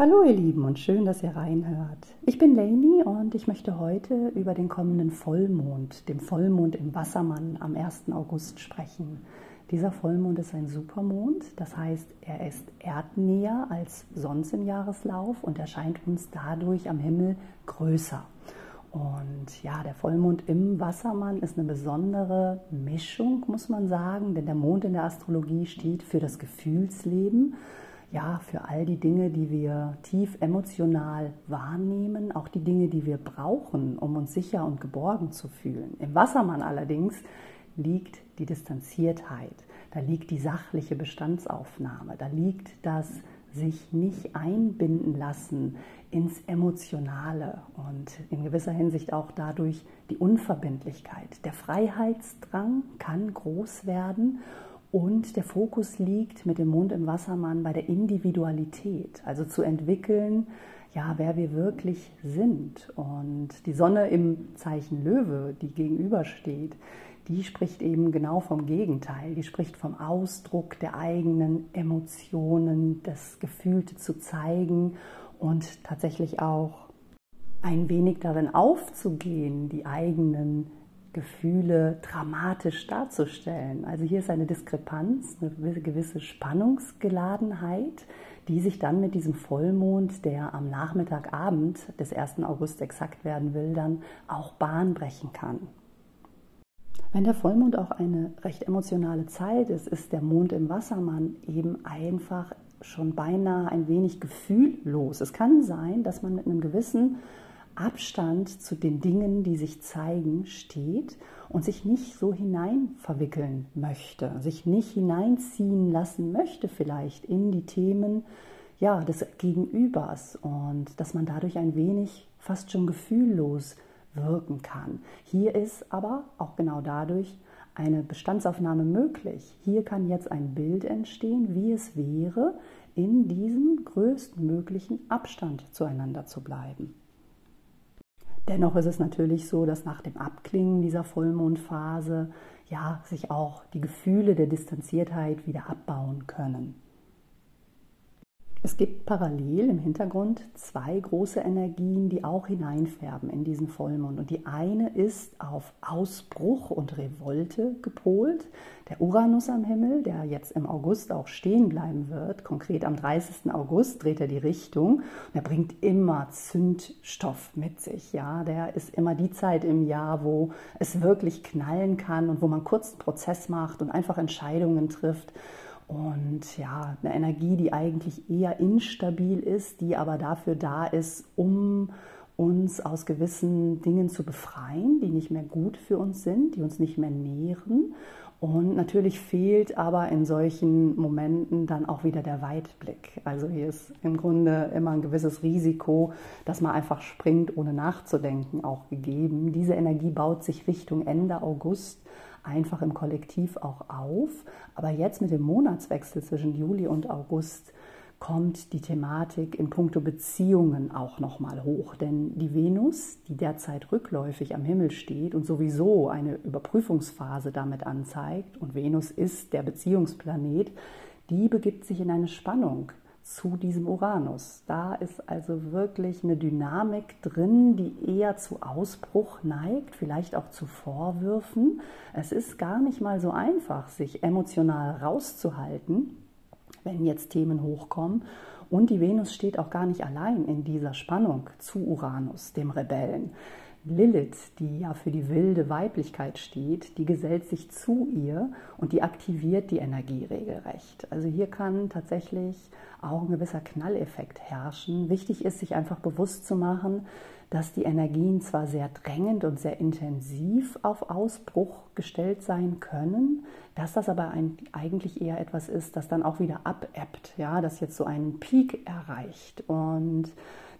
Hallo ihr Lieben und schön, dass ihr reinhört. Ich bin Lainey und ich möchte heute über den kommenden Vollmond, dem Vollmond im Wassermann am 1. August sprechen. Dieser Vollmond ist ein Supermond, das heißt, er ist erdnäher als sonst im Jahreslauf und erscheint uns dadurch am Himmel größer. Und ja, der Vollmond im Wassermann ist eine besondere Mischung, muss man sagen, denn der Mond in der Astrologie steht für das Gefühlsleben ja, für all die Dinge, die wir tief emotional wahrnehmen, auch die Dinge, die wir brauchen, um uns sicher und geborgen zu fühlen. Im Wassermann allerdings liegt die Distanziertheit, da liegt die sachliche Bestandsaufnahme, da liegt das sich nicht einbinden lassen ins Emotionale und in gewisser Hinsicht auch dadurch die Unverbindlichkeit. Der Freiheitsdrang kann groß werden und der Fokus liegt mit dem Mond im Wassermann bei der Individualität, also zu entwickeln, ja, wer wir wirklich sind. Und die Sonne im Zeichen Löwe, die gegenübersteht, die spricht eben genau vom Gegenteil. Die spricht vom Ausdruck der eigenen Emotionen, das Gefühlte zu zeigen und tatsächlich auch ein wenig darin aufzugehen, die eigenen Gefühle dramatisch darzustellen. Also hier ist eine Diskrepanz, eine gewisse Spannungsgeladenheit, die sich dann mit diesem Vollmond, der am Nachmittagabend des 1. August exakt werden will, dann auch Bahn brechen kann. Wenn der Vollmond auch eine recht emotionale Zeit ist, ist der Mond im Wassermann eben einfach schon beinahe ein wenig gefühllos. Es kann sein, dass man mit einem gewissen Abstand zu den Dingen, die sich zeigen, steht und sich nicht so hinein verwickeln möchte, sich nicht hineinziehen lassen möchte vielleicht in die Themen ja, des Gegenübers und dass man dadurch ein wenig fast schon gefühllos wirken kann. Hier ist aber auch genau dadurch eine Bestandsaufnahme möglich. Hier kann jetzt ein Bild entstehen, wie es wäre, in diesem größtmöglichen Abstand zueinander zu bleiben. Dennoch ist es natürlich so, dass nach dem Abklingen dieser Vollmondphase ja sich auch die Gefühle der Distanziertheit wieder abbauen können. Es gibt parallel im Hintergrund zwei große Energien, die auch hineinfärben in diesen Vollmond. Und die eine ist auf Ausbruch und Revolte gepolt. Der Uranus am Himmel, der jetzt im August auch stehen bleiben wird, konkret am 30. August dreht er die Richtung. Und er bringt immer Zündstoff mit sich. Ja, der ist immer die Zeit im Jahr, wo es wirklich knallen kann und wo man kurz einen Prozess macht und einfach Entscheidungen trifft. Und ja, eine Energie, die eigentlich eher instabil ist, die aber dafür da ist, um uns aus gewissen Dingen zu befreien, die nicht mehr gut für uns sind, die uns nicht mehr nähren. Und natürlich fehlt aber in solchen Momenten dann auch wieder der Weitblick. Also hier ist im Grunde immer ein gewisses Risiko, dass man einfach springt, ohne nachzudenken, auch gegeben. Diese Energie baut sich Richtung Ende August einfach im Kollektiv auch auf. Aber jetzt mit dem Monatswechsel zwischen Juli und August kommt die Thematik in puncto Beziehungen auch nochmal hoch. Denn die Venus, die derzeit rückläufig am Himmel steht und sowieso eine Überprüfungsphase damit anzeigt, und Venus ist der Beziehungsplanet, die begibt sich in eine Spannung zu diesem Uranus. Da ist also wirklich eine Dynamik drin, die eher zu Ausbruch neigt, vielleicht auch zu Vorwürfen. Es ist gar nicht mal so einfach, sich emotional rauszuhalten, wenn jetzt Themen hochkommen. Und die Venus steht auch gar nicht allein in dieser Spannung zu Uranus, dem Rebellen. Lilith, die ja für die wilde Weiblichkeit steht, die gesellt sich zu ihr und die aktiviert die Energie regelrecht. Also hier kann tatsächlich auch ein gewisser Knalleffekt herrschen. Wichtig ist, sich einfach bewusst zu machen, dass die Energien zwar sehr drängend und sehr intensiv auf Ausbruch gestellt sein können, dass das aber ein, eigentlich eher etwas ist, das dann auch wieder abebbt, ja, das jetzt so einen Peak erreicht und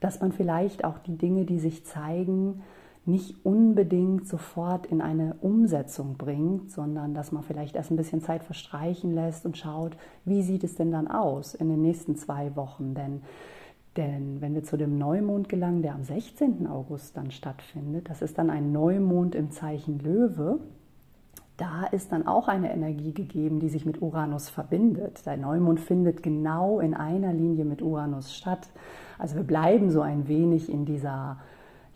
dass man vielleicht auch die Dinge, die sich zeigen, nicht unbedingt sofort in eine Umsetzung bringt, sondern dass man vielleicht erst ein bisschen Zeit verstreichen lässt und schaut, wie sieht es denn dann aus in den nächsten zwei Wochen. Denn, denn wenn wir zu dem Neumond gelangen, der am 16. August dann stattfindet, das ist dann ein Neumond im Zeichen Löwe, da ist dann auch eine Energie gegeben, die sich mit Uranus verbindet. Der Neumond findet genau in einer Linie mit Uranus statt. Also wir bleiben so ein wenig in dieser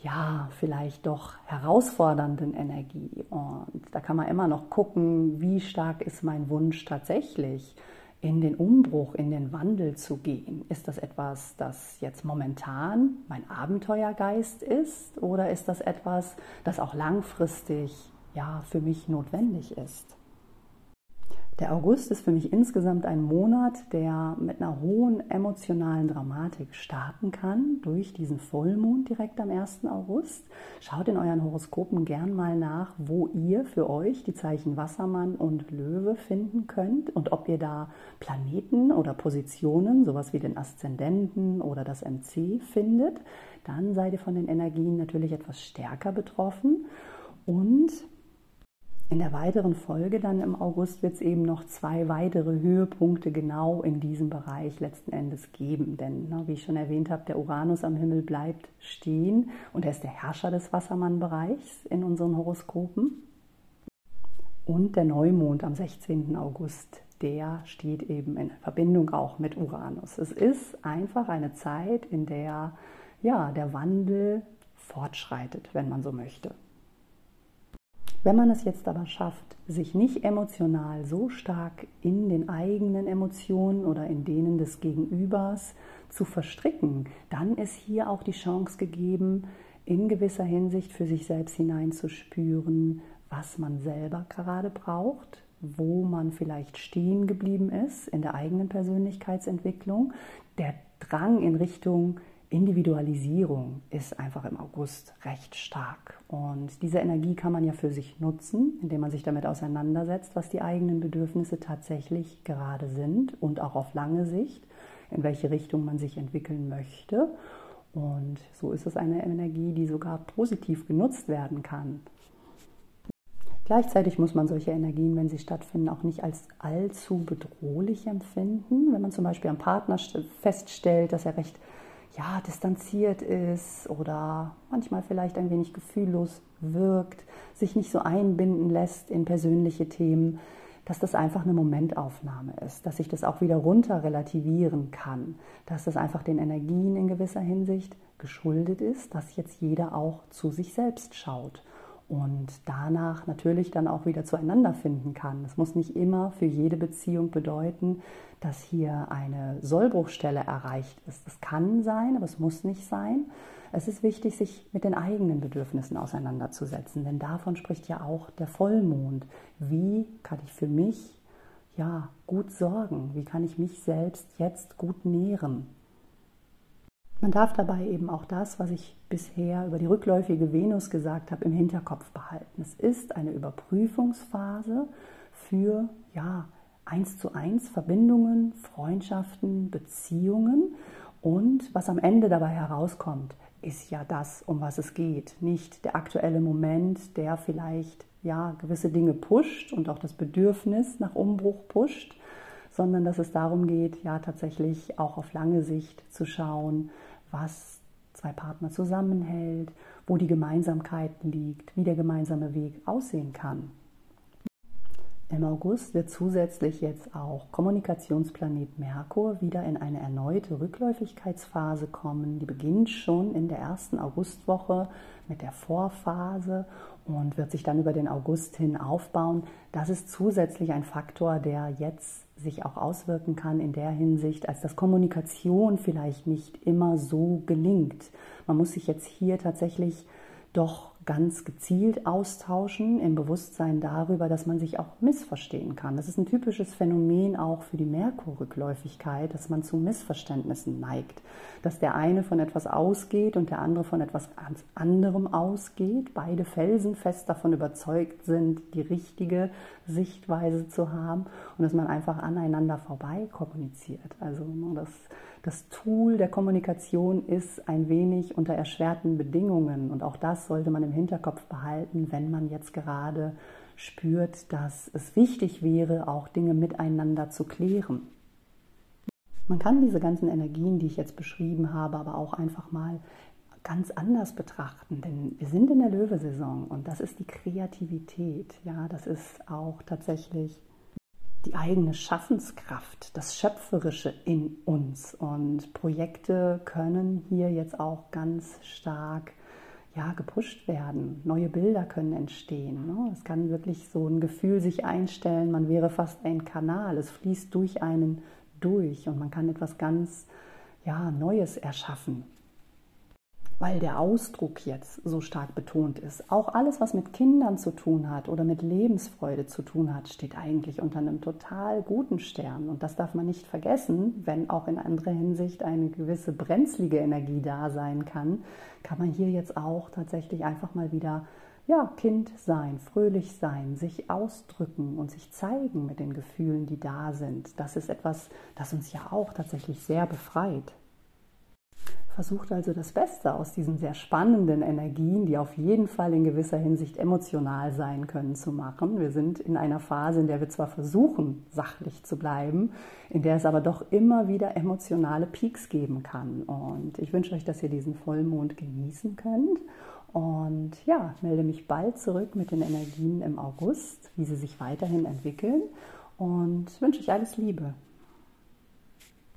ja, vielleicht doch herausfordernden Energie. Und da kann man immer noch gucken, wie stark ist mein Wunsch tatsächlich in den Umbruch, in den Wandel zu gehen. Ist das etwas, das jetzt momentan mein Abenteuergeist ist oder ist das etwas, das auch langfristig ja für mich notwendig ist? Der August ist für mich insgesamt ein Monat, der mit einer hohen emotionalen Dramatik starten kann durch diesen Vollmond direkt am 1. August. Schaut in euren Horoskopen gern mal nach, wo ihr für euch die Zeichen Wassermann und Löwe finden könnt und ob ihr da Planeten oder Positionen, sowas wie den Aszendenten oder das MC findet. Dann seid ihr von den Energien natürlich etwas stärker betroffen. Und in der weiteren Folge dann im August wird es eben noch zwei weitere Höhepunkte genau in diesem Bereich letzten Endes geben. Denn, ne, wie ich schon erwähnt habe, der Uranus am Himmel bleibt stehen und er ist der Herrscher des Wassermannbereichs in unseren Horoskopen. Und der Neumond am 16. August, der steht eben in Verbindung auch mit Uranus. Es ist einfach eine Zeit, in der ja, der Wandel fortschreitet, wenn man so möchte. Wenn man es jetzt aber schafft, sich nicht emotional so stark in den eigenen Emotionen oder in denen des Gegenübers zu verstricken, dann ist hier auch die Chance gegeben, in gewisser Hinsicht für sich selbst hineinzuspüren, was man selber gerade braucht, wo man vielleicht stehen geblieben ist in der eigenen Persönlichkeitsentwicklung. Der Drang in Richtung Individualisierung ist einfach im August recht stark. Und diese Energie kann man ja für sich nutzen, indem man sich damit auseinandersetzt, was die eigenen Bedürfnisse tatsächlich gerade sind und auch auf lange Sicht, in welche Richtung man sich entwickeln möchte. Und so ist es eine Energie, die sogar positiv genutzt werden kann. Gleichzeitig muss man solche Energien, wenn sie stattfinden, auch nicht als allzu bedrohlich empfinden. Wenn man zum Beispiel am Partner feststellt, dass er recht ja, distanziert ist oder manchmal vielleicht ein wenig gefühllos wirkt, sich nicht so einbinden lässt in persönliche Themen, dass das einfach eine Momentaufnahme ist, dass ich das auch wieder runter relativieren kann, dass das einfach den Energien in gewisser Hinsicht geschuldet ist, dass jetzt jeder auch zu sich selbst schaut und danach natürlich dann auch wieder zueinander finden kann. Es muss nicht immer für jede Beziehung bedeuten, dass hier eine Sollbruchstelle erreicht ist. Es kann sein, aber es muss nicht sein. Es ist wichtig, sich mit den eigenen Bedürfnissen auseinanderzusetzen, denn davon spricht ja auch der Vollmond. Wie kann ich für mich ja gut sorgen? Wie kann ich mich selbst jetzt gut nähren? Man darf dabei eben auch das, was ich bisher über die rückläufige Venus gesagt habe, im Hinterkopf behalten. Es ist eine Überprüfungsphase für ja, eins zu eins Verbindungen, Freundschaften, Beziehungen und was am Ende dabei herauskommt, ist ja das, um was es geht, nicht der aktuelle Moment, der vielleicht ja gewisse Dinge pusht und auch das Bedürfnis nach Umbruch pusht, sondern dass es darum geht, ja tatsächlich auch auf lange Sicht zu schauen, was zwei Partner zusammenhält, wo die Gemeinsamkeit liegt, wie der gemeinsame Weg aussehen kann. Im August wird zusätzlich jetzt auch Kommunikationsplanet Merkur wieder in eine erneute Rückläufigkeitsphase kommen. Die beginnt schon in der ersten Augustwoche mit der Vorphase und wird sich dann über den August hin aufbauen. Das ist zusätzlich ein Faktor, der jetzt sich auch auswirken kann in der Hinsicht, als dass Kommunikation vielleicht nicht immer so gelingt. Man muss sich jetzt hier tatsächlich doch ganz gezielt austauschen im Bewusstsein darüber, dass man sich auch missverstehen kann. Das ist ein typisches Phänomen auch für die Merkurrückläufigkeit, dass man zu Missverständnissen neigt, dass der eine von etwas ausgeht und der andere von etwas anderem ausgeht, beide felsenfest davon überzeugt sind, die richtige Sichtweise zu haben und dass man einfach aneinander vorbei kommuniziert. Also ne, das das Tool der Kommunikation ist ein wenig unter erschwerten Bedingungen und auch das sollte man im Hinterkopf behalten, wenn man jetzt gerade spürt, dass es wichtig wäre, auch Dinge miteinander zu klären. Man kann diese ganzen Energien, die ich jetzt beschrieben habe, aber auch einfach mal ganz anders betrachten, denn wir sind in der Löwesaison und das ist die Kreativität. Ja, das ist auch tatsächlich die eigene Schaffenskraft, das Schöpferische in uns. Und Projekte können hier jetzt auch ganz stark ja, gepusht werden. Neue Bilder können entstehen. Ne? Es kann wirklich so ein Gefühl sich einstellen, man wäre fast ein Kanal. Es fließt durch einen durch und man kann etwas ganz ja, Neues erschaffen weil der Ausdruck jetzt so stark betont ist. Auch alles, was mit Kindern zu tun hat oder mit Lebensfreude zu tun hat, steht eigentlich unter einem total guten Stern. Und das darf man nicht vergessen, wenn auch in anderer Hinsicht eine gewisse brenzlige Energie da sein kann, kann man hier jetzt auch tatsächlich einfach mal wieder ja, Kind sein, fröhlich sein, sich ausdrücken und sich zeigen mit den Gefühlen, die da sind. Das ist etwas, das uns ja auch tatsächlich sehr befreit. Versucht also das Beste aus diesen sehr spannenden Energien, die auf jeden Fall in gewisser Hinsicht emotional sein können, zu machen. Wir sind in einer Phase, in der wir zwar versuchen, sachlich zu bleiben, in der es aber doch immer wieder emotionale Peaks geben kann. Und ich wünsche euch, dass ihr diesen Vollmond genießen könnt. Und ja, melde mich bald zurück mit den Energien im August, wie sie sich weiterhin entwickeln. Und wünsche euch alles Liebe.